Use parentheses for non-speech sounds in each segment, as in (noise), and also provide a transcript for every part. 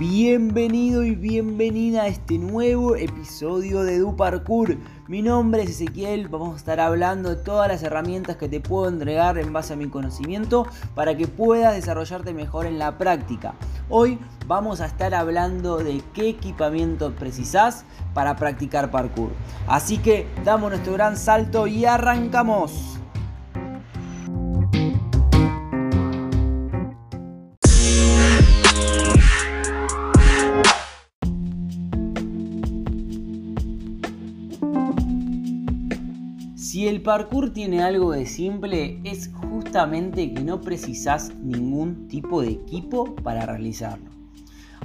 Bienvenido y bienvenida a este nuevo episodio de Du Parkour. Mi nombre es Ezequiel, vamos a estar hablando de todas las herramientas que te puedo entregar en base a mi conocimiento para que puedas desarrollarte mejor en la práctica. Hoy vamos a estar hablando de qué equipamiento precisas para practicar parkour. Así que damos nuestro gran salto y arrancamos. Parkour tiene algo de simple, es justamente que no precisas ningún tipo de equipo para realizarlo.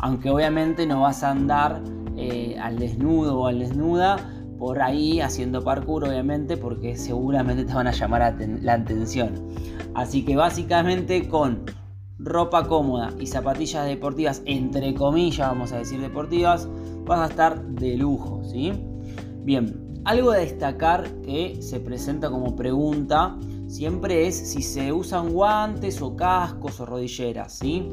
Aunque obviamente no vas a andar eh, al desnudo o al desnuda por ahí haciendo parkour, obviamente, porque seguramente te van a llamar la atención. Así que básicamente con ropa cómoda y zapatillas deportivas, entre comillas, vamos a decir deportivas, vas a estar de lujo, ¿sí? Bien, algo de destacar que se presenta como pregunta siempre es si se usan guantes o cascos o rodilleras, ¿sí?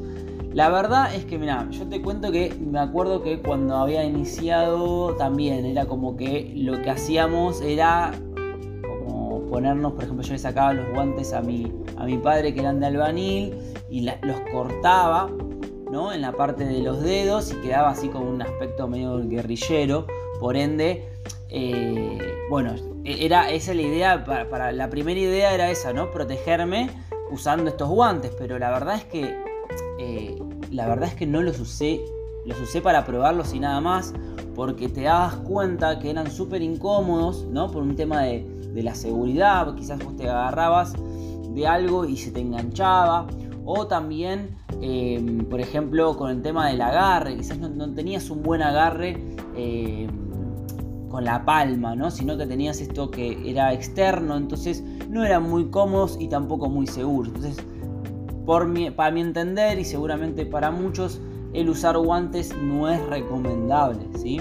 La verdad es que, mira, yo te cuento que me acuerdo que cuando había iniciado también era como que lo que hacíamos era como ponernos, por ejemplo, yo le sacaba los guantes a mi, a mi padre que eran de albanil y los cortaba, ¿no? En la parte de los dedos y quedaba así como un aspecto medio guerrillero, por ende eh, bueno, era esa la idea, para, la primera idea era esa, ¿no? Protegerme usando estos guantes, pero la verdad es que eh, la verdad es que no los usé, los usé para probarlos y nada más, porque te dabas cuenta que eran súper incómodos, ¿no? Por un tema de, la seguridad, quizás vos te agarrabas de algo y se te enganchaba, o también, em, por ejemplo, con el tema del agarre, quizás no, tenías un buen agarre. Em, con la palma, ¿no? sino que tenías esto que era externo, entonces no eran muy cómodos y tampoco muy seguros. Entonces, por mi, para mi entender y seguramente para muchos, el usar guantes no es recomendable, ¿sí?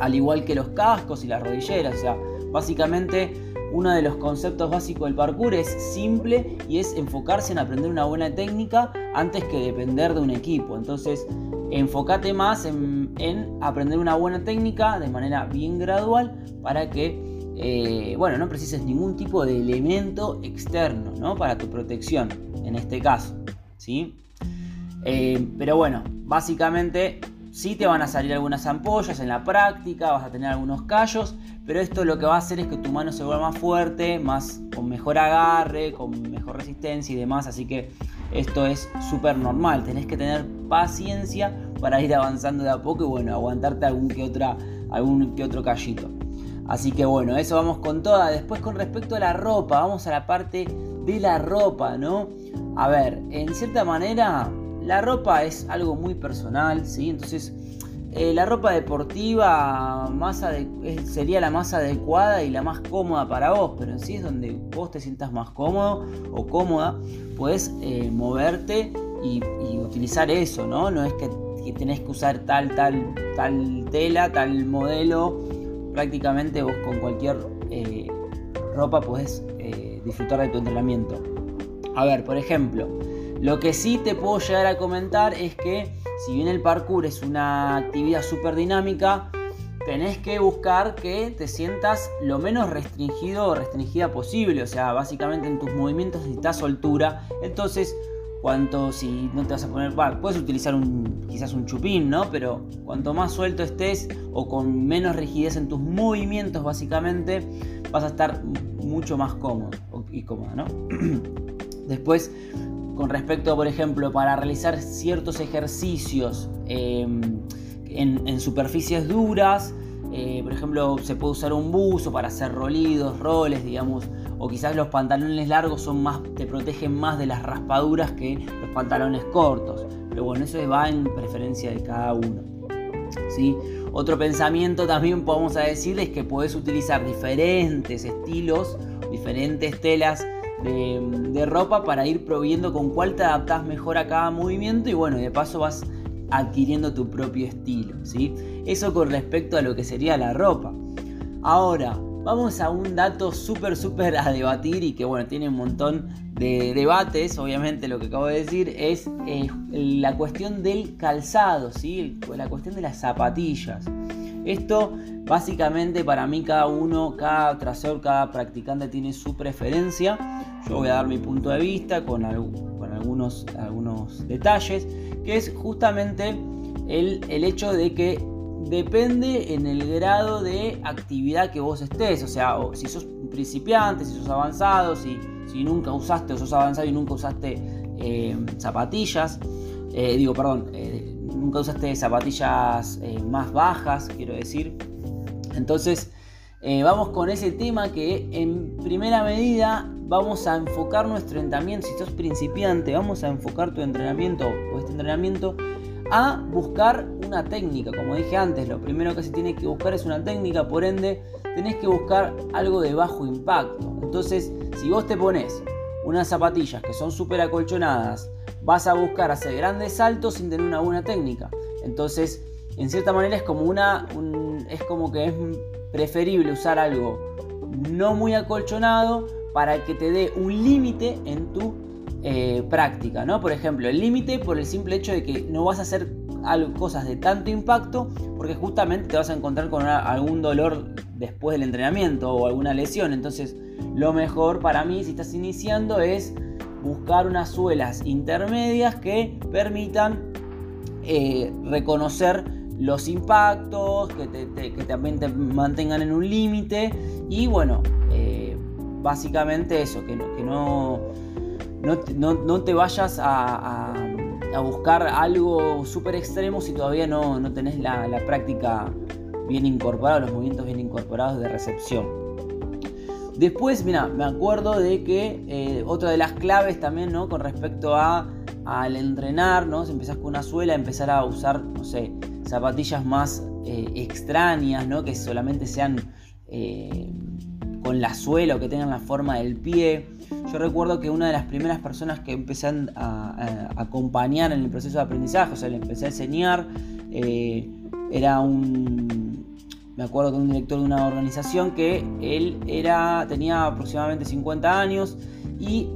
Al igual que los cascos y las rodilleras, o sea, básicamente uno de los conceptos básicos del parkour es simple y es enfocarse en aprender una buena técnica antes que depender de un equipo. Entonces, enfócate más en, aprender una buena técnica de manera bien gradual para que eh, bueno, no precises ningún tipo de elemento externo ¿no? para tu protección, en este caso. ¿sí? Eh, pero bueno, básicamente sí te van a salir algunas ampollas en la práctica, vas a tener algunos callos, pero esto lo que va a hacer es que tu mano se vuelva más fuerte, más, con mejor agarre, con mejor resistencia y demás, así que esto es súper normal, tenés que tener paciencia para ir avanzando de a poco y bueno, aguantarte algún que, algún que otro callito. Así que bueno, eso vamos con toda. Después con respecto a la ropa, vamos a la parte de la ropa, ¿no? A ver, en cierta manera, la ropa es algo muy personal, ¿sí? Entonces, eh, la ropa deportiva más sería la más adecuada y la más cómoda para vos, pero en sí es donde vos te sientas más cómodo o cómoda, puedes eh, moverte y, utilizar eso, ¿no? No es que, tenés que usar tal, tal, tal tela, tal modelo, prácticamente vos con cualquier eh, ropa podés disfrutar de tu entrenamiento. A ver, por ejemplo, lo que sí te puedo llegar a comentar es que si bien el parkour es una actividad súper dinámica, tenés que buscar que te sientas lo menos restringido o restringida posible. O sea, básicamente en tus movimientos necesitas soltura. Entonces, cuanto si no te vas a poner, puedes utilizar un, quizás un chupín, ¿no? Pero cuanto más suelto estés o con menos rigidez en tus movimientos, básicamente, vas a estar mucho más cómodo y cómoda, ¿no? (clears throat) Después, con respecto, por ejemplo, para realizar ciertos ejercicios em, en, superficies duras. Eh, por ejemplo, se puede usar un buzo para hacer rolidos, roles, digamos, o quizás los pantalones largos son más, te protegen más de las raspaduras que los pantalones cortos. Pero bueno, eso va en preferencia de cada uno. ¿sí? Otro pensamiento también podemos decir es que puedes utilizar diferentes estilos, diferentes telas de, ropa para ir proviendo con cuál te adaptas mejor a cada movimiento y bueno, de paso vas adquiriendo tu propio estilo, ¿sí? Eso con respecto a lo que sería la ropa. Ahora, vamos a un dato súper, súper a debatir y que bueno, tiene un montón de debates, obviamente lo que acabo de decir es eh, la cuestión del calzado, ¿sí? la cuestión de las zapatillas. Esto básicamente para mí cada uno, cada trasero, cada practicante tiene su preferencia. Yo voy a dar mi punto de vista con, con algunos, algunos detalles, que es justamente el, el hecho de que depende en el grado de actividad que vos estés. O sea, si sos principiante, si sos avanzado, si, si nunca usaste o sos avanzado y nunca usaste eh, zapatillas. Eh, digo, perdón, eh, nunca usaste zapatillas más bajas, quiero decir. Entonces, vamos con ese tema que en primera medida vamos a enfocar nuestro entrenamiento. Si sos principiante, vamos a enfocar tu entrenamiento o este entrenamiento a buscar una técnica. Como dije antes, lo primero que se tiene que buscar es una técnica, por ende, tenés que buscar algo de bajo impacto. Entonces, si vos te pones unas zapatillas que son súper acolchonadas, vas a buscar hacer grandes saltos sin tener una buena técnica. Entonces, en cierta manera es como una. es como que es preferible usar algo no muy acolchonado para que te dé un límite en tu eh, práctica, ¿no? Por ejemplo, el límite por el simple hecho de que no vas a hacer cosas de tanto impacto porque justamente te vas a encontrar con algún dolor después del entrenamiento o alguna lesión. Entonces, lo mejor para mí si estás iniciando es buscar unas suelas intermedias que permitan eh, reconocer los impactos, que, también te mantengan en un límite y bueno, eh, básicamente eso, que que no no, te vayas a, buscar algo súper extremo si todavía no, tenés la, práctica bien incorporada, los movimientos bien incorporados de recepción. Después, mira, me acuerdo de que eh, otra de las claves también, ¿no? Con respecto a, al entrenar, ¿no? Si empezás con una suela, empezar a usar, no sé, zapatillas más eh, extrañas, ¿no? Que solamente sean eh, con la suela o que tengan la forma del pie. Yo recuerdo que una de las primeras personas que empecé a, acompañar en el proceso de aprendizaje, o sea, le empecé a enseñar, era un, me acuerdo que un director de una organización que él era, tenía aproximadamente 50 años y,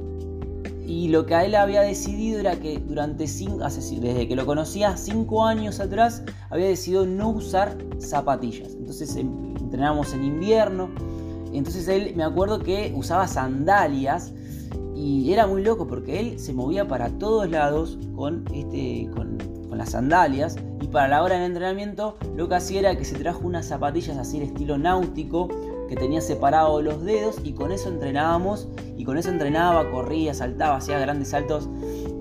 y lo que a él había decidido era que durante cinco, desde que lo conocía, 5 años atrás, había decidido no usar zapatillas. Entonces em, entrenábamos en invierno. Entonces él me acuerdo que usaba sandalias y era muy loco porque él se movía para todos lados con, este, con, las sandalias. Y para la hora del entrenamiento lo que hacía era que se trajo unas zapatillas así de estilo náutico que tenía separados los dedos y con eso entrenábamos y con eso entrenaba, corría, saltaba, hacía grandes saltos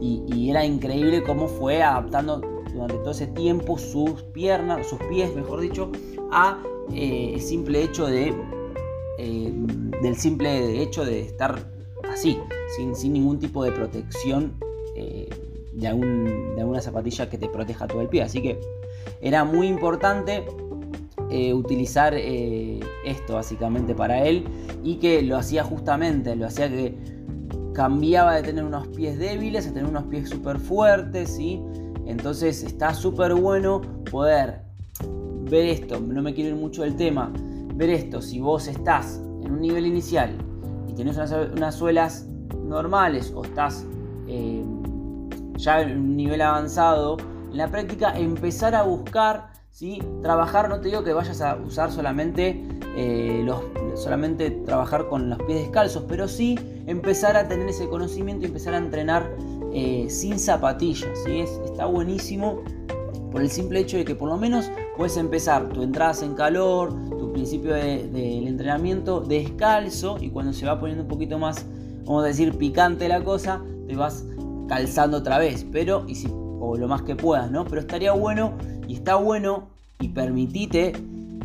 y, era increíble cómo fue adaptando durante todo ese tiempo sus piernas, sus pies, mejor dicho, a eh, el simple hecho de eh, del simple hecho de estar así, sin, ningún tipo de protección eh, de, alguna zapatilla que te proteja todo el pie. Así que era muy importante eh, utilizar eh, esto básicamente para él y que lo hacía justamente, lo hacía que cambiaba de tener unos pies débiles a tener unos pies súper fuertes, y Entonces está súper bueno poder ver esto, no me quiero ir mucho del tema, ver esto, si vos estás en un nivel inicial tienes unas, suelas normales o estás eh, ya en un nivel avanzado, en la práctica empezar a buscar, ¿sí? trabajar, no te digo que vayas a usar solamente, eh, los, solamente trabajar con los pies descalzos, pero sí empezar a tener ese conocimiento y empezar a entrenar eh, sin zapatillas. ¿sí? está buenísimo por el simple hecho de que por lo menos puedes empezar tu entrada en calor, principio del entrenamiento descalzo y cuando se va poniendo un poquito más, vamos a decir, picante la cosa, te vas calzando otra vez, pero, y si, o lo más que puedas, ¿no? Pero estaría bueno y está bueno y permitite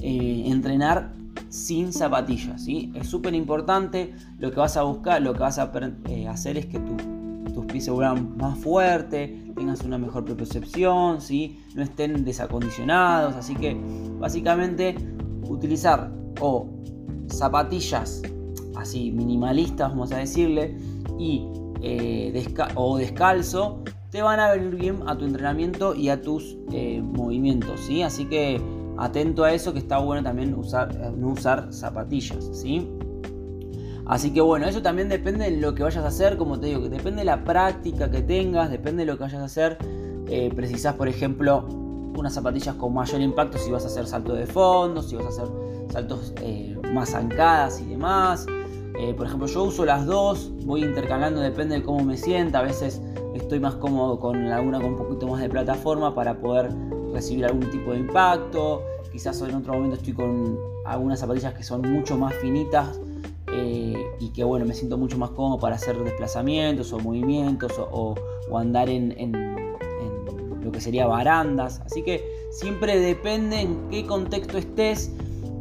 eh, entrenar sin zapatillas, ¿sí? Es súper importante, lo que vas a buscar, lo que vas a eh, hacer es que tus pies se vuelvan más fuertes, tengas una mejor percepción, ¿sí? no estén desacondicionados, así que básicamente utilizar o zapatillas así minimalistas, vamos a decirle, y, eh, o descalzo, te van a venir bien a tu entrenamiento y a tus eh, movimientos, ¿sí? Así que atento a eso que está bueno también usar, no usar zapatillas, ¿sí? Así que bueno, eso también depende de lo que vayas a hacer, como te digo, que depende de la práctica que tengas, depende de lo que vayas a hacer. Eh, precisás, por ejemplo, unas zapatillas con mayor impacto si vas a hacer salto de fondo, si vas a hacer saltos eh, más zancadas y demás. Eh, por ejemplo, yo uso las dos, voy intercalando, depende de cómo me sienta. A veces estoy más cómodo con alguna con un poquito más de plataforma para poder recibir algún tipo de impacto. Quizás en otro momento estoy con algunas zapatillas que son mucho más finitas eh, y que bueno, me siento mucho más cómodo para hacer desplazamientos o movimientos o, andar en, lo que sería barandas. Así que siempre depende en qué contexto estés,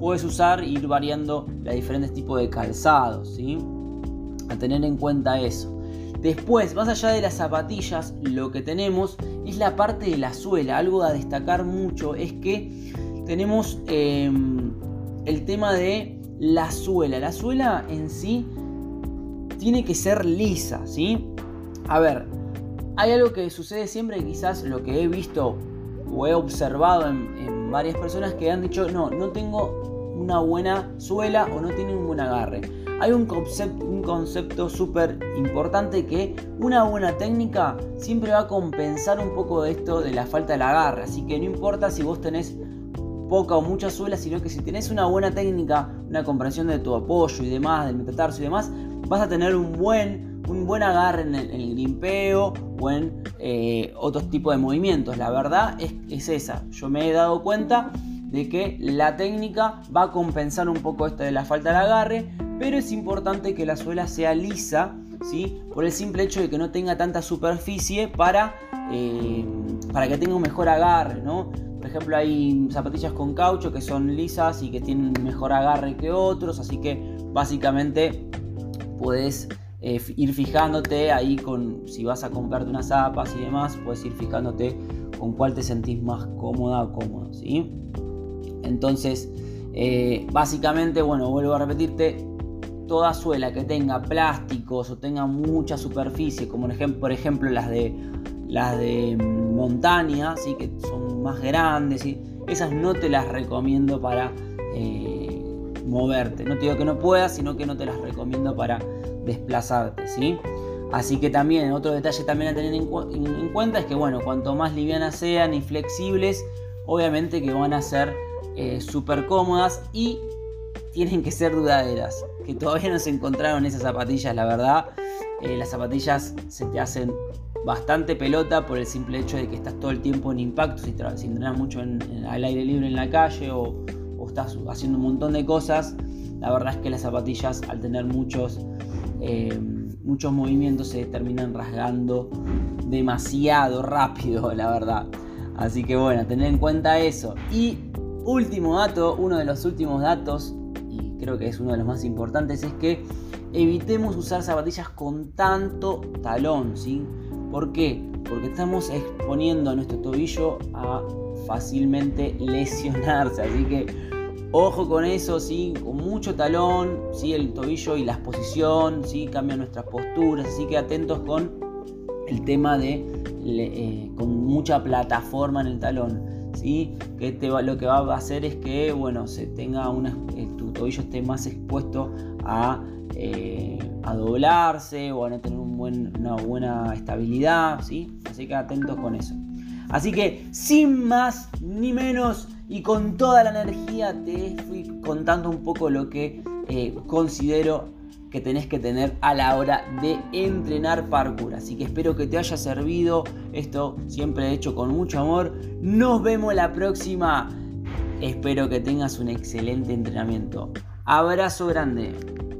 puedes usar ir variando los diferentes tipos de calzados, ¿sí? A tener en cuenta eso. Después, más allá de las zapatillas, lo que tenemos es la parte de la suela. Algo a destacar mucho es que tenemos em, el tema de la suela. La suela en sí tiene que ser lisa, ¿sí? A ver, hay algo que sucede siempre quizás lo que he visto o he observado en, varias personas que han dicho, no, no tengo una buena suela o no tiene un buen agarre. Hay un concepto, súper importante que una buena técnica siempre va a compensar un poco de esto de la falta del agarre. Así que no importa si vos tenés poca o mucha suela, sino que si tenés una buena técnica, una comprensión de tu apoyo y demás, del metatarso y demás, vas a tener un buen, un buen agarre en el, grimpeo o en eh, otros tipos de movimientos. La verdad es, es esa. Yo me he dado cuenta de que la técnica va a compensar un poco esto de la falta de agarre, pero es importante que la suela sea lisa, ¿sí? por el simple hecho de que no tenga tanta superficie para, eh, para que tenga un mejor agarre. ¿no? Por ejemplo, hay zapatillas con caucho que son lisas y que tienen mejor agarre que otros, así que básicamente puedes eh, ir fijándote ahí con si vas a comprarte unas zapas y demás, puedes ir fijándote con cuál te sentís más cómoda o cómodo, ¿sí? Entonces, eh, básicamente, bueno, vuelvo a repetirte, toda suela que tenga plásticos o tenga mucha superficie, como por ejemplo las de las de montaña, ¿sí? que son más grandes, ¿sí? esas no te las recomiendo para eh, moverte. No te digo que no puedas, sino que no te las recomiendo para desplazarte. ¿sí? Así que también, otro detalle también a tener en, cuenta es que, bueno, cuanto más livianas sean y flexibles, obviamente que van a ser eh, súper cómodas y tienen que ser dudaderas. Que todavía no se encontraron esas zapatillas, la verdad. Eh, las zapatillas se te hacen bastante pelota por el simple hecho de que estás todo el tiempo en impacto, si, si entrenas mucho al aire libre en la calle o, estás haciendo un montón de cosas, la verdad es que las zapatillas al tener muchos, eh, muchos movimientos se terminan rasgando demasiado rápido, (laughs) la verdad. Así que bueno, tener en cuenta eso. Y último dato, uno de los últimos datos, y creo que es uno de los más importantes, es que evitemos usar zapatillas con tanto talón, ¿sí? ¿Por qué? Porque estamos exponiendo a nuestro tobillo a fácilmente lesionarse. Así que ojo con eso, ¿sí? Con mucho talón, ¿sí? El tobillo y la exposición, ¿sí? Cambian nuestras posturas. Así que atentos con el tema de eh, con mucha plataforma en el talón. Que lo que va a hacer es que bueno, se tenga una, eh, tu tobillo esté más expuesto a eh, a doblarse o a no tener una buena estabilidad, ¿sí? Así que atentos con eso. Así que sin más ni menos y con toda la energía te fui contando un poco lo que eh, considero que tenés que tener a la hora de entrenar parkour. Así que espero que te haya servido. Esto siempre hecho con mucho amor. Nos vemos la próxima. Espero que tengas un excelente entrenamiento. Abrazo grande.